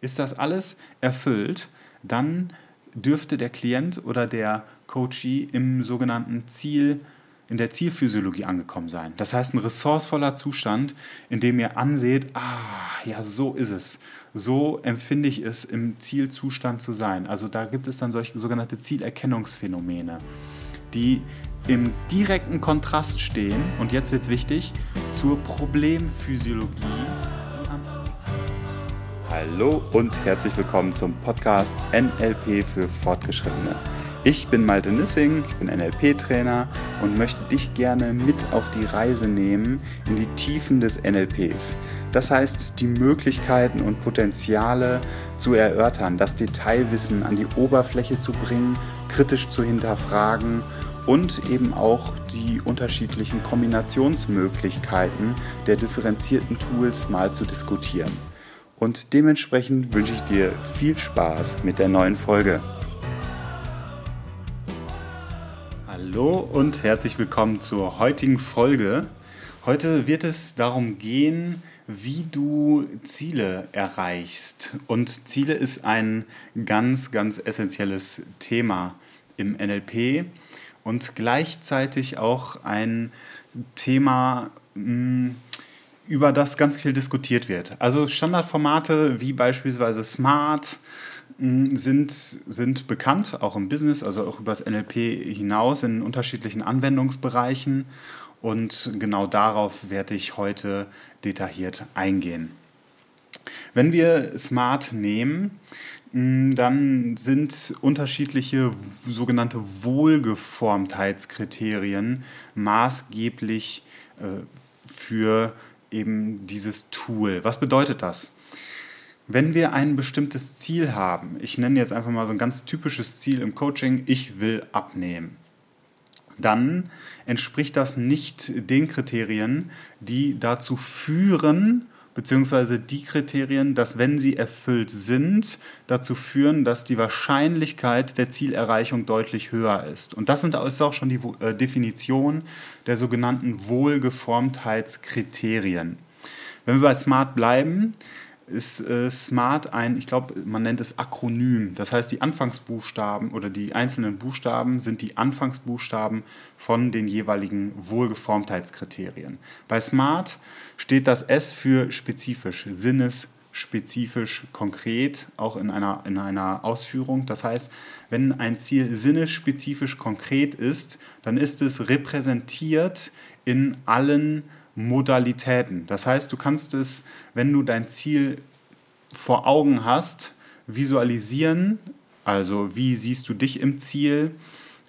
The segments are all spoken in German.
Ist das alles erfüllt, dann dürfte der Klient oder der Coachee im sogenannten Ziel, in der Zielphysiologie angekommen sein. Das heißt, ein ressourcevoller Zustand, in dem ihr anseht, ah, ja, so ist es. So empfinde ich es, im Zielzustand zu sein. Also da gibt es dann solche sogenannte Zielerkennungsphänomene, die im direkten Kontrast stehen, und jetzt wird es wichtig, zur Problemphysiologie. Hallo und herzlich willkommen zum Podcast NLP für Fortgeschrittene. Ich bin Malte Nissing, ich bin NLP-Trainer und möchte dich gerne mit auf die Reise nehmen in die Tiefen des NLPs. Das heißt, die Möglichkeiten und Potenziale zu erörtern, das Detailwissen an die Oberfläche zu bringen, kritisch zu hinterfragen und eben auch die unterschiedlichen Kombinationsmöglichkeiten der differenzierten Tools mal zu diskutieren. Und dementsprechend wünsche ich dir viel Spaß mit der neuen Folge. Hallo und herzlich willkommen zur heutigen Folge. Heute wird es darum gehen, wie du Ziele erreichst. Und Ziele ist ein ganz, ganz essentielles Thema im NLP und gleichzeitig auch ein Thema, hm, über das ganz viel diskutiert wird. Also Standardformate wie beispielsweise Smart hm, sind, sind bekannt, auch im Business, also auch über das NLP hinaus in unterschiedlichen Anwendungsbereichen. Und genau darauf werde ich heute detailliert eingehen. Wenn wir Smart nehmen, hm, dann sind unterschiedliche sogenannte Wohlgeformtheitskriterien maßgeblich äh, für eben dieses Tool. Was bedeutet das? Wenn wir ein bestimmtes Ziel haben, ich nenne jetzt einfach mal so ein ganz typisches Ziel im Coaching, ich will abnehmen, dann entspricht das nicht den Kriterien, die dazu führen, beziehungsweise die Kriterien, dass wenn sie erfüllt sind, dazu führen, dass die Wahrscheinlichkeit der Zielerreichung deutlich höher ist. Und das ist auch schon die äh, Definition der sogenannten Wohlgeformtheitskriterien. Wenn wir bei Smart bleiben, ist äh, SMART ein, ich glaube, man nennt es Akronym. Das heißt, die Anfangsbuchstaben oder die einzelnen Buchstaben sind die Anfangsbuchstaben von den jeweiligen Wohlgeformtheitskriterien. Bei SMART steht das S für spezifisch, sinnesspezifisch, konkret, auch in einer, in einer Ausführung. Das heißt, wenn ein Ziel sinnesspezifisch konkret ist, dann ist es repräsentiert in allen Modalitäten. Das heißt, du kannst es, wenn du dein Ziel vor Augen hast, visualisieren. Also wie siehst du dich im Ziel?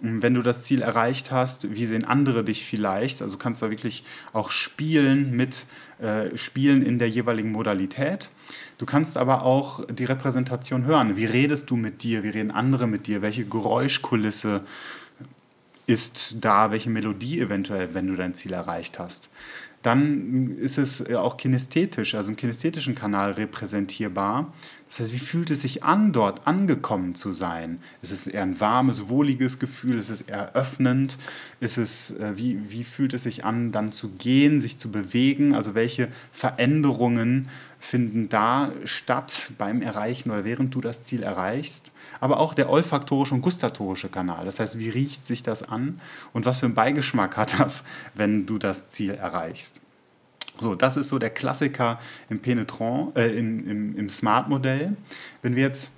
Wenn du das Ziel erreicht hast, wie sehen andere dich vielleicht? Also kannst du da wirklich auch spielen mit äh, Spielen in der jeweiligen Modalität. Du kannst aber auch die Repräsentation hören. Wie redest du mit dir? Wie reden andere mit dir? Welche Geräuschkulisse ist da? Welche Melodie eventuell, wenn du dein Ziel erreicht hast? dann ist es auch kinästhetisch, also im kinästhetischen Kanal repräsentierbar. Das heißt, wie fühlt es sich an, dort angekommen zu sein? Ist es eher ein warmes, wohliges Gefühl? Ist es eher öffnend? Ist es, äh, wie, wie fühlt es sich an, dann zu gehen, sich zu bewegen? Also welche Veränderungen finden da statt beim Erreichen oder während du das Ziel erreichst? Aber auch der olfaktorische und gustatorische Kanal. Das heißt, wie riecht sich das an und was für einen Beigeschmack hat das, wenn du das Ziel erreichst? So, das ist so der Klassiker im Penetrant, äh, in, im, im Smart-Modell. Wenn wir jetzt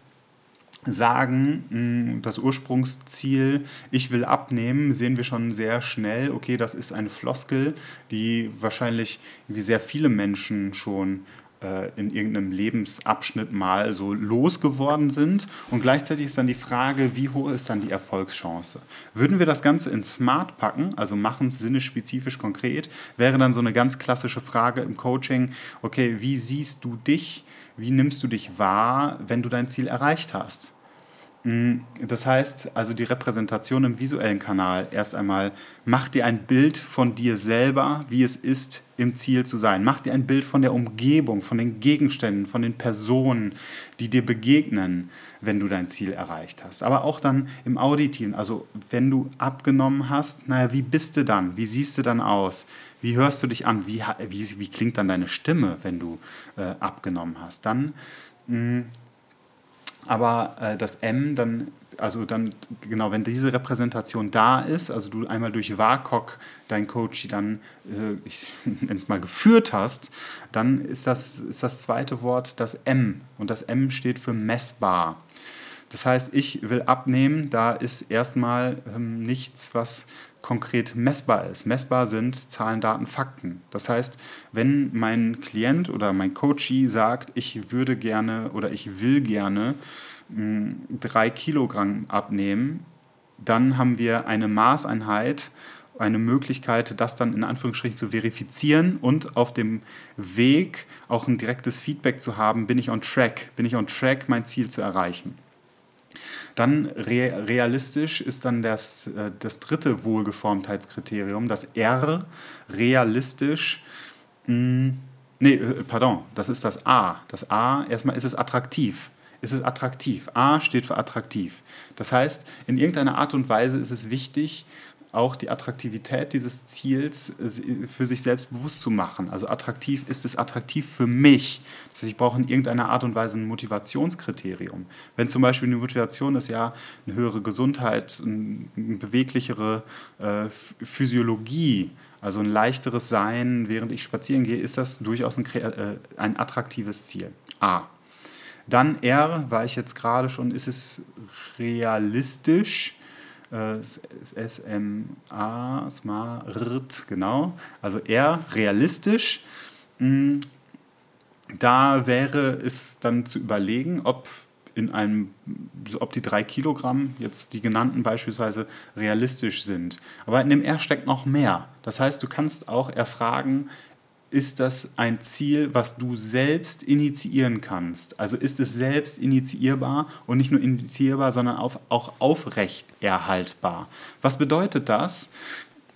sagen, das Ursprungsziel, ich will abnehmen, sehen wir schon sehr schnell, okay, das ist eine Floskel, die wahrscheinlich wie sehr viele Menschen schon in irgendeinem Lebensabschnitt mal so losgeworden sind. Und gleichzeitig ist dann die Frage, wie hoch ist dann die Erfolgschance? Würden wir das Ganze in Smart packen, also machen es sinnespezifisch konkret, wäre dann so eine ganz klassische Frage im Coaching, okay, wie siehst du dich, wie nimmst du dich wahr, wenn du dein Ziel erreicht hast? Mm, das heißt, also die Repräsentation im visuellen Kanal erst einmal, mach dir ein Bild von dir selber, wie es ist, im Ziel zu sein. Mach dir ein Bild von der Umgebung, von den Gegenständen, von den Personen, die dir begegnen, wenn du dein Ziel erreicht hast. Aber auch dann im Auditiven, also wenn du abgenommen hast, naja, wie bist du dann? Wie siehst du dann aus? Wie hörst du dich an? Wie, wie, wie klingt dann deine Stimme, wenn du äh, abgenommen hast? Dann mm, aber äh, das M dann, also dann, genau, wenn diese Repräsentation da ist, also du einmal durch WAKOK dein Coach dann, äh, ich nenne es mal, geführt hast, dann ist das, ist das zweite Wort das M. Und das M steht für messbar. Das heißt, ich will abnehmen, da ist erstmal ähm, nichts, was konkret messbar ist. Messbar sind Zahlen, Daten, Fakten. Das heißt, wenn mein Klient oder mein Coachee sagt, ich würde gerne oder ich will gerne mh, hm, drei Kilogramm abnehmen, dann haben wir eine Maßeinheit, eine Möglichkeit, das dann in Anführungsstrichen zu verifizieren und auf dem Weg auch ein direktes Feedback zu haben, bin ich on track, bin ich on track, mein Ziel zu erreichen. Dann re realistisch ist dann das, äh, das dritte Wohlgeformtheitskriterium, das R, realistisch. Mh, hm, nee, äh, pardon, das ist das A. Das A, erstmal ist es attraktiv. Ist es attraktiv? A steht für attraktiv. Das heißt, in irgendeiner Art und Weise ist es wichtig, auch die Attraktivität dieses Ziels äh, für sich selbst bewusst zu machen. Also attraktiv ist es attraktiv für mich. Das heißt, ich brauche in irgendeiner Art und Weise ein Motivationskriterium. Wenn zum Beispiel eine Motivation ist, ja, eine höhere Gesundheit, eine beweglichere äh, Physiologie, also ein leichteres Sein, während ich spazieren gehe, ist das durchaus ein, äh, ein attraktives Ziel. A. Dann R, war ich jetzt gerade schon, ist es realistisch? SMA, SMART, genau, also eher realistisch. Mm, da wäre es dann zu überlegen, ob in einem, ob die drei Kilogramm, jetzt die genannten beispielsweise, realistisch sind. Aber in dem R steckt noch mehr. Das heißt, du kannst auch erfragen, ist das ein Ziel, was du selbst initiieren kannst. Also ist es selbst initiierbar und nicht nur initiierbar, sondern auch aufrechterhaltbar. Was bedeutet das?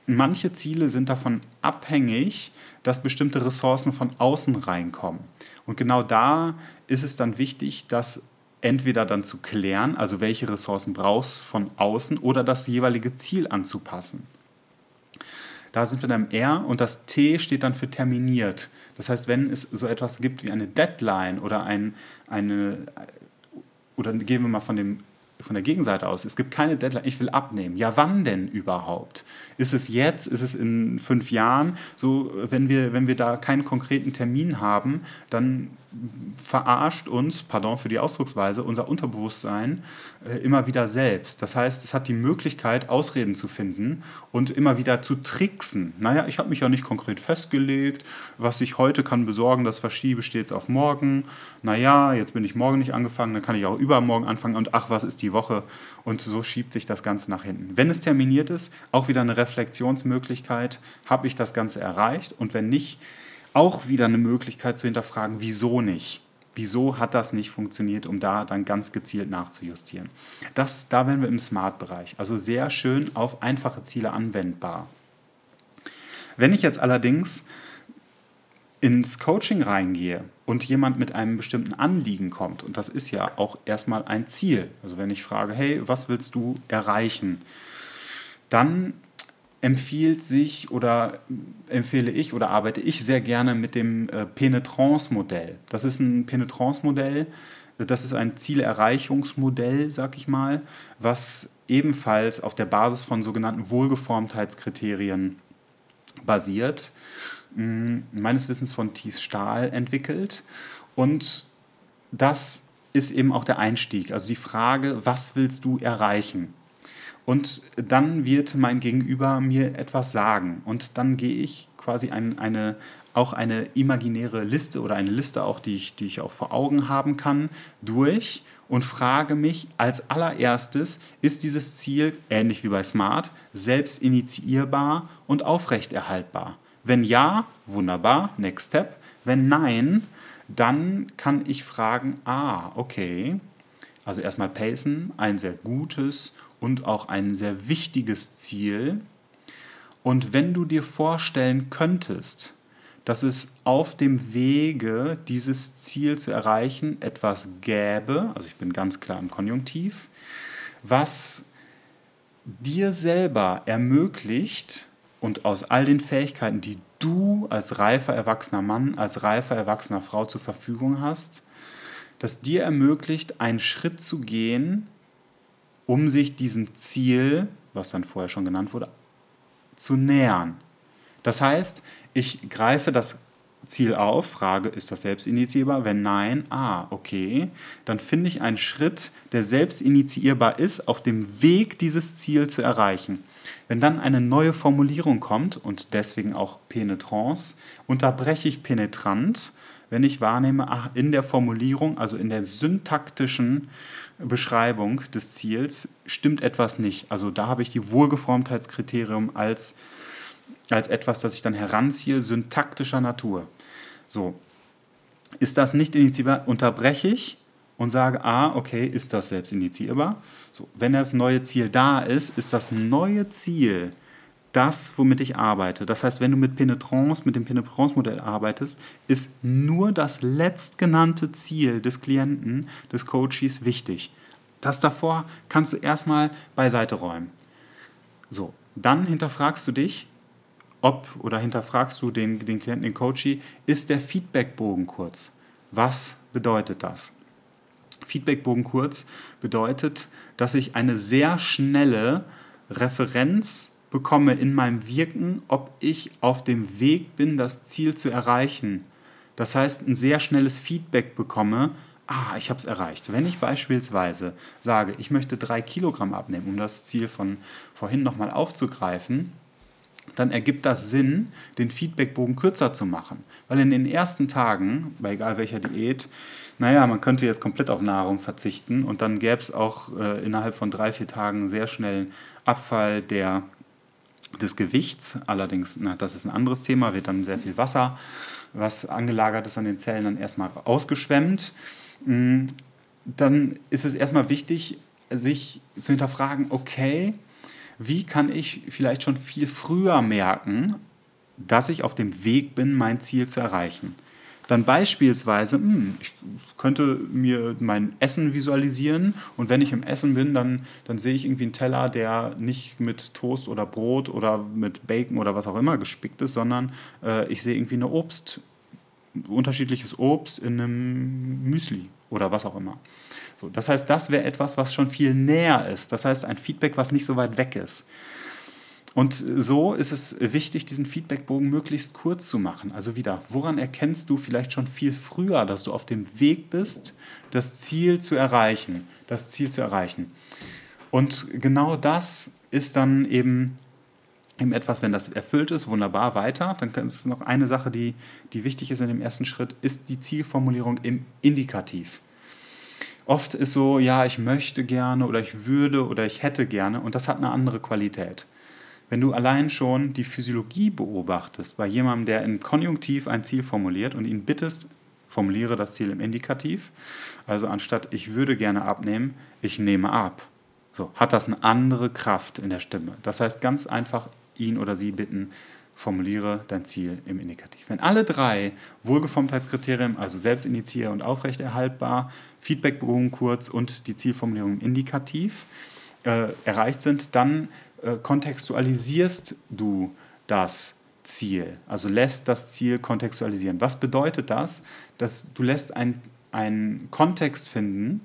Manche Ziele sind davon abhängig, dass bestimmte Ressourcen von außen reinkommen. Und genau da ist es dann wichtig, das entweder dann zu klären, also welche Ressourcen brauchst von außen, oder das jeweilige Ziel anzupassen. Da sind wir dann im R und das T steht dann für terminiert. Das heißt, wenn es so etwas gibt wie eine Deadline oder ein, eine, oder gehen wir mal von, dem, von der Gegenseite aus, es gibt keine Deadline, ich will abnehmen. Ja, wann denn überhaupt? Ist es jetzt? Ist es in fünf Jahren? So, wenn wir, wenn wir da keinen konkreten Termin haben, dann verarscht uns, pardon für die Ausdrucksweise, unser Unterbewusstsein äh, immer wieder selbst. Das heißt, es hat die Möglichkeit, Ausreden zu finden und immer wieder zu tricksen. Naja, ich habe mich ja nicht konkret festgelegt, was ich heute kann besorgen, das verschiebe stets auf morgen. Naja, jetzt bin ich morgen nicht angefangen, dann kann ich auch übermorgen anfangen und ach, was ist die Woche? Und so schiebt sich das Ganze nach hinten. Wenn es terminiert ist, auch wieder eine Reflexionsmöglichkeit, habe ich das Ganze erreicht und wenn nicht, auch wieder eine Möglichkeit zu hinterfragen, wieso nicht? Wieso hat das nicht funktioniert, um da dann ganz gezielt nachzujustieren? Das, da wären wir im Smart-Bereich. Also sehr schön auf einfache Ziele anwendbar. Wenn ich jetzt allerdings ins Coaching reingehe und jemand mit einem bestimmten Anliegen kommt, und das ist ja auch erstmal ein Ziel, also wenn ich frage, hey, was willst du erreichen, dann empfiehlt sich oder empfehle ich oder arbeite ich sehr gerne mit dem äh, Penetrance-Modell. Das ist ein Penetrance-Modell, das ist ein Zielerreichungsmodell, sag ich mal, was ebenfalls auf der Basis von sogenannten Wohlgeformtheitskriterien basiert, meines Wissens von Thies Stahl entwickelt. Und das ist eben auch der Einstieg, also die Frage, was willst du erreichen? Und dann wird mein Gegenüber mir etwas sagen. Und dann gehe ich quasi ein, eine, auch eine imaginäre Liste oder eine Liste auch, die ich, die ich auch vor Augen haben kann, durch und frage mich als allererstes, ist dieses Ziel, ähnlich wie bei Smart, selbst initiierbar und aufrechterhaltbar? Wenn ja, wunderbar, next step. Wenn nein, dann kann ich fragen, ah, okay, also erstmal pacen, ein sehr gutes und auch ein sehr wichtiges Ziel. Und wenn du dir vorstellen könntest, dass es auf dem Wege, dieses Ziel zu erreichen, etwas gäbe, also ich bin ganz klar im Konjunktiv, was dir selber ermöglicht und aus all den Fähigkeiten, die du als reifer erwachsener Mann, als reifer erwachsener Frau zur Verfügung hast, das dir ermöglicht, einen Schritt zu gehen, um sich diesem Ziel, was dann vorher schon genannt wurde, zu nähern. Das heißt, ich greife das Ziel auf, frage, ist das selbst initiierbar? Wenn nein, ah, okay, dann finde ich einen Schritt, der selbst initiierbar ist, auf dem Weg, dieses Ziel zu erreichen. Wenn dann eine neue Formulierung kommt und deswegen auch Penetrance, unterbreche ich penetrant, wenn ich wahrnehme, ach, in der Formulierung, also in der syntaktischen Beschreibung des Ziels, stimmt etwas nicht. Also da habe ich die Wohlgeformtheitskriterium als als etwas, das ich dann heranziehe, syntaktischer Natur. So, ist das nicht initiierbar, unterbreche ich und sage, ah, okay, ist das selbst initiierbar? So, wenn das neue Ziel da ist, ist das neue Ziel das, womit ich arbeite. Das heißt, wenn du mit Penetrance, mit dem Penetrance-Modell arbeitest, ist nur das letztgenannte Ziel des Klienten, des Coaches wichtig. Das davor kannst du erstmal beiseite räumen. So, dann hinterfragst du dich, ob oder hinterfragst du den, den Klienten, den Coachee, ist der Feedbackbogen kurz? Was bedeutet das? Feedbackbogen kurz bedeutet, dass ich eine sehr schnelle Referenz bekomme in meinem Wirken, ob ich auf dem Weg bin, das Ziel zu erreichen. Das heißt, ein sehr schnelles Feedback bekomme, ah, ich habe es erreicht. Wenn ich beispielsweise sage, ich möchte drei Kilogramm abnehmen, um das Ziel von vorhin nochmal aufzugreifen, dann ergibt das Sinn, den Feedbackbogen kürzer zu machen. Weil in den ersten Tagen, bei egal welcher Diät, naja, man könnte jetzt komplett auf Nahrung verzichten und dann gäbe es auch äh, innerhalb von drei, vier Tagen sehr schnell Abfall der, des Gewichts. Allerdings, na, das ist ein anderes Thema, wird dann sehr viel Wasser, was angelagert ist an den Zellen, dann erstmal ausgeschwemmt. Mm, dann ist es erstmal wichtig, sich zu hinterfragen, okay, wie kann ich vielleicht schon viel früher merken, dass ich auf dem Weg bin, mein Ziel zu erreichen. Dann beispielsweise, hm, ich könnte mir mein Essen visualisieren und wenn ich im Essen bin, dann, dann sehe ich irgendwie einen Teller, der nicht mit Toast oder Brot oder mit Bacon oder was auch immer gespickt ist, sondern äh, ich sehe irgendwie eine Obst, unterschiedliches Obst in einem Müsli oder was auch immer. So, das heißt, das wäre etwas, was schon viel näher ist. Das heißt, ein Feedback, was nicht so weit weg ist. Und so ist es wichtig, diesen Feedbackbogen möglichst kurz zu machen. Also wieder, woran erkennst du vielleicht schon viel früher, dass du auf dem Weg bist, das Ziel zu erreichen, das Ziel zu erreichen. Und genau das ist dann eben, eben etwas, wenn das erfüllt ist, wunderbar weiter. Dann ist es noch eine Sache, die, die wichtig ist in dem ersten Schritt, ist die Zielformulierung im Indikativ. Oft ist so, ja, ich möchte gerne oder ich würde oder ich hätte gerne und das hat eine andere Qualität. Wenn du allein schon die Physiologie beobachtest bei jemandem, der im Konjunktiv ein Ziel formuliert und ihn bittest, formuliere das Ziel im Indikativ, also anstatt ich würde gerne abnehmen, ich nehme ab. So, hat das eine andere Kraft in der Stimme. Das heißt ganz einfach ihn oder sie bitten, formuliere dein Ziel im Indikativ. Wenn alle drei Wohlgeformtheitskriterien, also selbstinitiier und aufrechterhaltbar, Feedbackbogen kurz und die Zielformulierung im Indikativ äh, erreicht sind, dann äh, kontextualisierst du das Ziel, also lässt das Ziel kontextualisieren. Was bedeutet das? Dass du lässt einen Kontext finden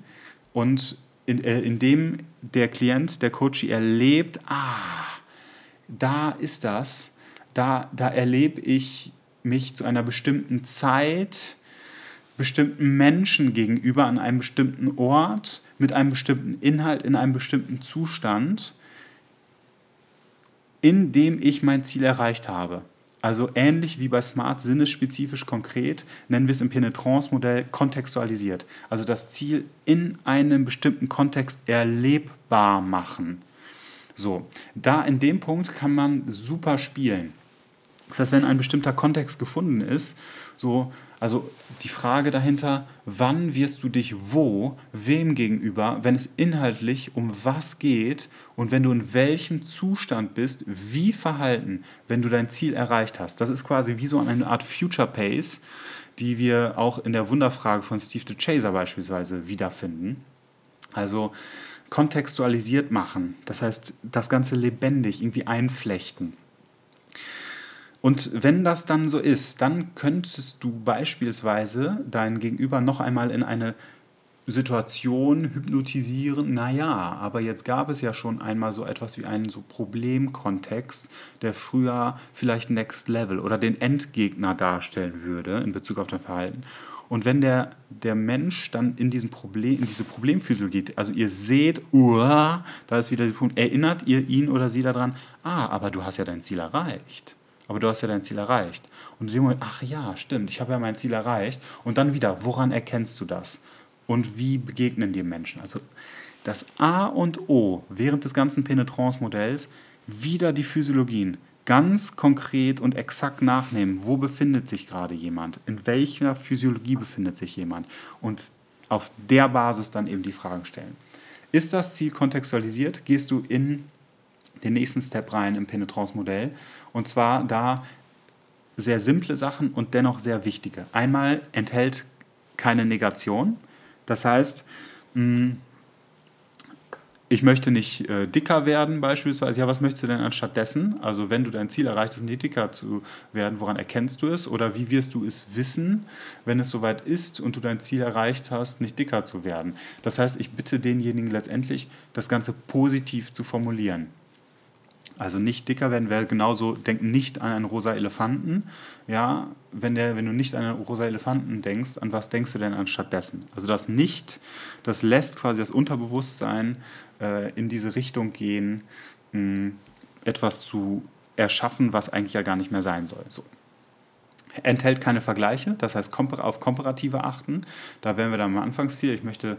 und in, äh, in dem der Klient, der Coach erlebt, ah, da ist das, da, da erlebe ich mich zu einer bestimmten Zeit, bestimmten Menschen gegenüber an einem bestimmten Ort, mit einem bestimmten Inhalt, in einem bestimmten Zustand, in dem ich mein Ziel erreicht habe. Also ähnlich wie bei Smart, sinnesspezifisch konkret, nennen wir es im Penetrance-Modell kontextualisiert. Also das Ziel in einem bestimmten Kontext erlebbar machen. So, da in dem Punkt kann man super spielen. Das heißt, wenn ein bestimmter Kontext gefunden ist, so, also die Frage dahinter, wann wirst du dich wo, wem gegenüber, wenn es inhaltlich um was geht und wenn du in welchem Zustand bist, wie verhalten, wenn du dein Ziel erreicht hast. Das ist quasi wie so eine Art Future Pace, die wir auch in der Wunderfrage von Steve the Chaser beispielsweise wiederfinden. Also kontextualisiert machen, das heißt das Ganze lebendig irgendwie einflechten. Und wenn das dann so ist, dann könntest du beispielsweise dein Gegenüber noch einmal in eine Situation hypnotisieren, naja, aber jetzt gab es ja schon einmal so etwas wie einen so Problemkontext, der früher vielleicht Next Level oder den Endgegner darstellen würde in Bezug auf dein Verhalten. Und wenn der, der Mensch dann in, diesen Problem, in diese Problemphysiologie, also ihr seht, uah, da ist wieder der Punkt, erinnert ihr ihn oder sie daran, ah, aber du hast ja dein Ziel erreicht. Aber du hast ja dein Ziel erreicht. Und in dem Moment, ach ja, stimmt, ich habe ja mein Ziel erreicht. Und dann wieder, woran erkennst du das? und wie begegnen dir Menschen. Also das A und O während des ganzen Penetrance-Modells wieder die Physiologien ganz konkret und exakt nachnehmen, wo befindet sich gerade jemand, in welcher Physiologie befindet sich jemand und auf der Basis dann eben die Fragen stellen. Ist das Ziel kontextualisiert, gehst du in den nächsten Step rein im Penetrance-Modell und zwar da sehr simple Sachen und dennoch sehr wichtige. Einmal enthält keine Negation, das heißt, mm, ich möchte nicht äh, dicker werden beispielsweise. Ja, was möchtest du denn anstattdessen? Also wenn du dein Ziel erreicht hast, nicht dicker zu werden, woran erkennst du es? Oder wie wirst du es wissen, wenn es soweit ist und du dein Ziel erreicht hast, nicht dicker zu werden? Das heißt, ich bitte denjenigen letztendlich, das Ganze positiv zu formulieren. Also nicht dicker werden wäre genauso, denk nicht an einen rosa Elefanten. Ja, wenn, der, wenn du nicht an einen rosa Elefanten denkst, an was denkst du denn anstattdessen? Also das Nicht, das lässt quasi das Unterbewusstsein äh, in diese Richtung gehen, mh, etwas zu erschaffen, was eigentlich ja gar nicht mehr sein soll. So. Enthält keine Vergleiche, das heißt auf Komparative achten. Da wären wir dann am Anfangsziel. Ich möchte,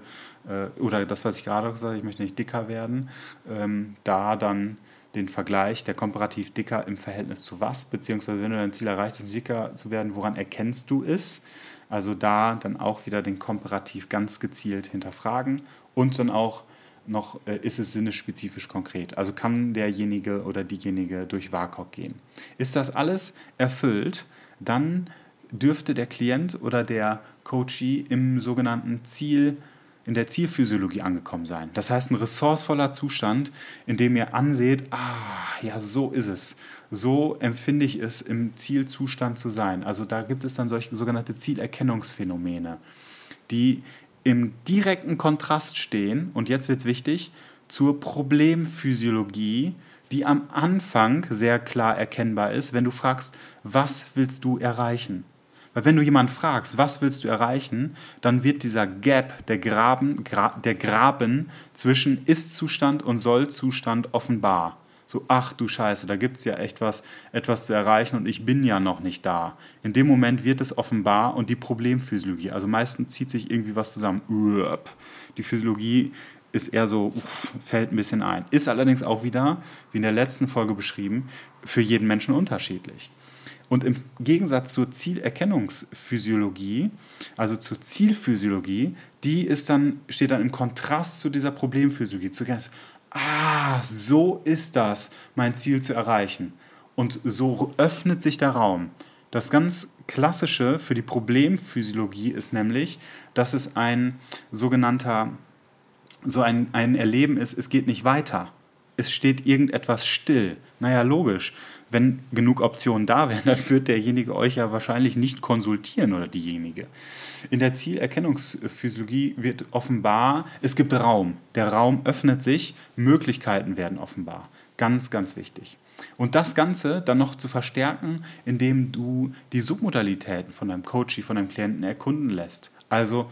äh, oder das, was ich gerade gesagt habe, ich möchte nicht dicker werden. Ähm, da dann den Vergleich der komparativ dicker im Verhältnis zu was, beziehungsweise wenn du dein Ziel erreicht hast, dicker zu werden, woran erkennst du es? Also da dann auch wieder den Komparativ ganz gezielt hinterfragen und dann auch noch, äh, ist es sinnesspezifisch konkret? Also kann derjenige oder diejenige durch WAKOK gehen? Ist das alles erfüllt, dann dürfte der Klient oder der Coachee im sogenannten Ziel in der Zielphysiologie angekommen sein. Das heißt, ein ressourcevoller Zustand, in dem ihr anseht, ah, ja, so ist es. So empfinde ich es, im Zielzustand zu sein. Also da gibt es dann solche sogenannte Zielerkennungsphänomene, die im direkten Kontrast stehen, und jetzt wird es wichtig, zur Problemphysiologie, die am Anfang sehr klar erkennbar ist, wenn du fragst, was willst du erreichen? Weil wenn du jemanden fragst, was willst du erreichen, dann wird dieser Gap, der Graben, Gra der Graben zwischen Ist-Zustand und Soll-Zustand offenbar. So, ach du Scheiße, da gibt es ja echt was, etwas zu erreichen und ich bin ja noch nicht da. In dem Moment wird es offenbar und die Problemphysiologie, also meistens zieht sich irgendwie was zusammen. Die Physiologie ist eher so, uff, fällt ein bisschen ein. Ist allerdings auch wieder, wie in der letzten Folge beschrieben, für jeden Menschen unterschiedlich. Und im Gegensatz zur Zielerkennungsphysiologie, also zur Zielphysiologie, die ist dann, steht dann im Kontrast zu dieser Problemphysiologie. Zu ah, so ist das, mein Ziel zu erreichen. Und so öffnet sich der Raum. Das ganz Klassische für die Problemphysiologie ist nämlich, dass es ein sogenannter, so ein, ein Erleben ist, es geht nicht weiter. Es steht irgendetwas still. Naja, logisch wenn genug Optionen da wären, dann wird derjenige euch ja wahrscheinlich nicht konsultieren oder diejenige. In der Zielerkennungsphysiologie wird offenbar, es gibt Raum. Der Raum öffnet sich, Möglichkeiten werden offenbar. Ganz, ganz wichtig. Und das Ganze dann noch zu verstärken, indem du die Submodalitäten von deinem Coachie, von deinem Klienten erkunden lässt. Also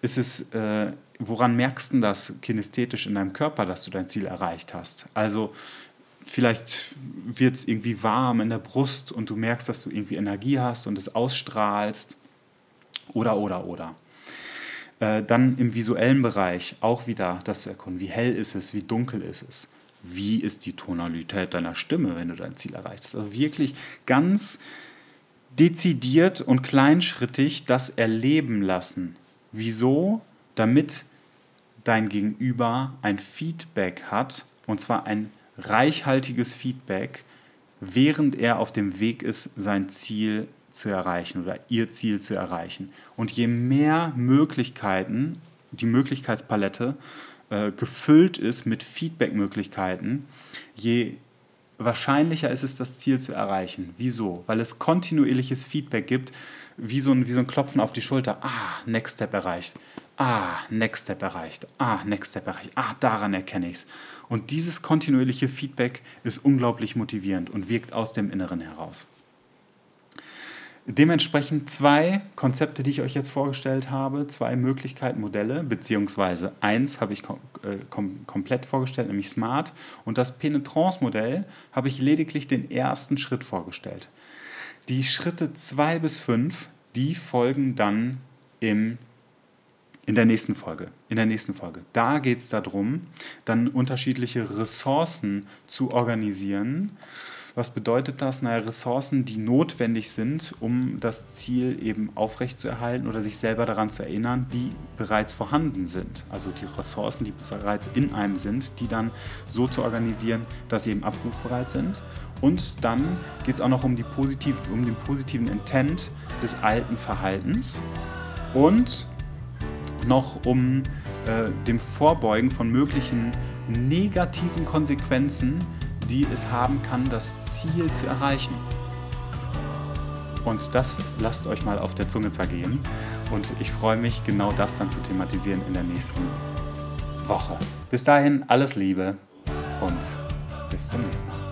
ist es, äh, woran merkst du das kinästhetisch in deinem Körper, dass du dein Ziel erreicht hast? Also vielleicht wird es irgendwie warm in der Brust und du merkst, dass du irgendwie Energie hast und es ausstrahlst. Oder, oder, oder. Äh, dann im visuellen Bereich auch wieder das zu erkunden. Wie hell ist es? Wie dunkel ist es? Wie ist die Tonalität deiner Stimme, wenn du dein Ziel erreichst? Also wirklich ganz dezidiert und kleinschrittig das erleben lassen. Wieso? Damit dein Gegenüber ein Feedback hat, und zwar ein reichhaltiges Feedback, während er auf dem Weg ist, sein Ziel zu erreichen oder ihr Ziel zu erreichen. Und je mehr Möglichkeiten, die Möglichkeitspalette äh, gefüllt ist mit Feedback-Möglichkeiten, je wahrscheinlicher ist es, das Ziel zu erreichen. Wieso? Weil es kontinuierliches Feedback gibt, wie so, ein, wie so ein Klopfen auf die Schulter. Ah, Next Step erreicht. Ah, Next Step erreicht. Ah, Next Step erreicht. Ah, daran erkenne ich es. Und dieses kontinuierliche Feedback ist unglaublich motivierend und wirkt aus dem Inneren heraus. Dementsprechend zwei Konzepte, die ich euch jetzt vorgestellt habe, zwei Möglichkeiten, Modelle, beziehungsweise eins habe ich kom äh, kom komplett vorgestellt, nämlich Smart. Und das Penetrance-Modell habe ich lediglich den ersten Schritt vorgestellt. Die Schritte zwei bis fünf, die folgen dann im, in der nächsten Folge. In der nächsten Folge. Da geht es darum, dann unterschiedliche Ressourcen zu organisieren was bedeutet das? Naja, Ressourcen, die notwendig sind, um das Ziel eben aufrechtzuerhalten oder sich selber daran zu erinnern, die bereits vorhanden sind. Also die Ressourcen, die bereits in einem sind, die dann so zu organisieren, dass sie eben abrufbereit sind. Und dann geht es auch noch um, die positiv, um den positiven Intent des alten Verhaltens und noch um äh, dem Vorbeugen von möglichen negativen Konsequenzen, die es haben kann, das Ziel zu erreichen. Und das lasst euch mal auf der Zunge zergehen. Und ich freue mich, genau das dann zu thematisieren in der nächsten Woche. Bis dahin alles Liebe und bis zum nächsten Mal.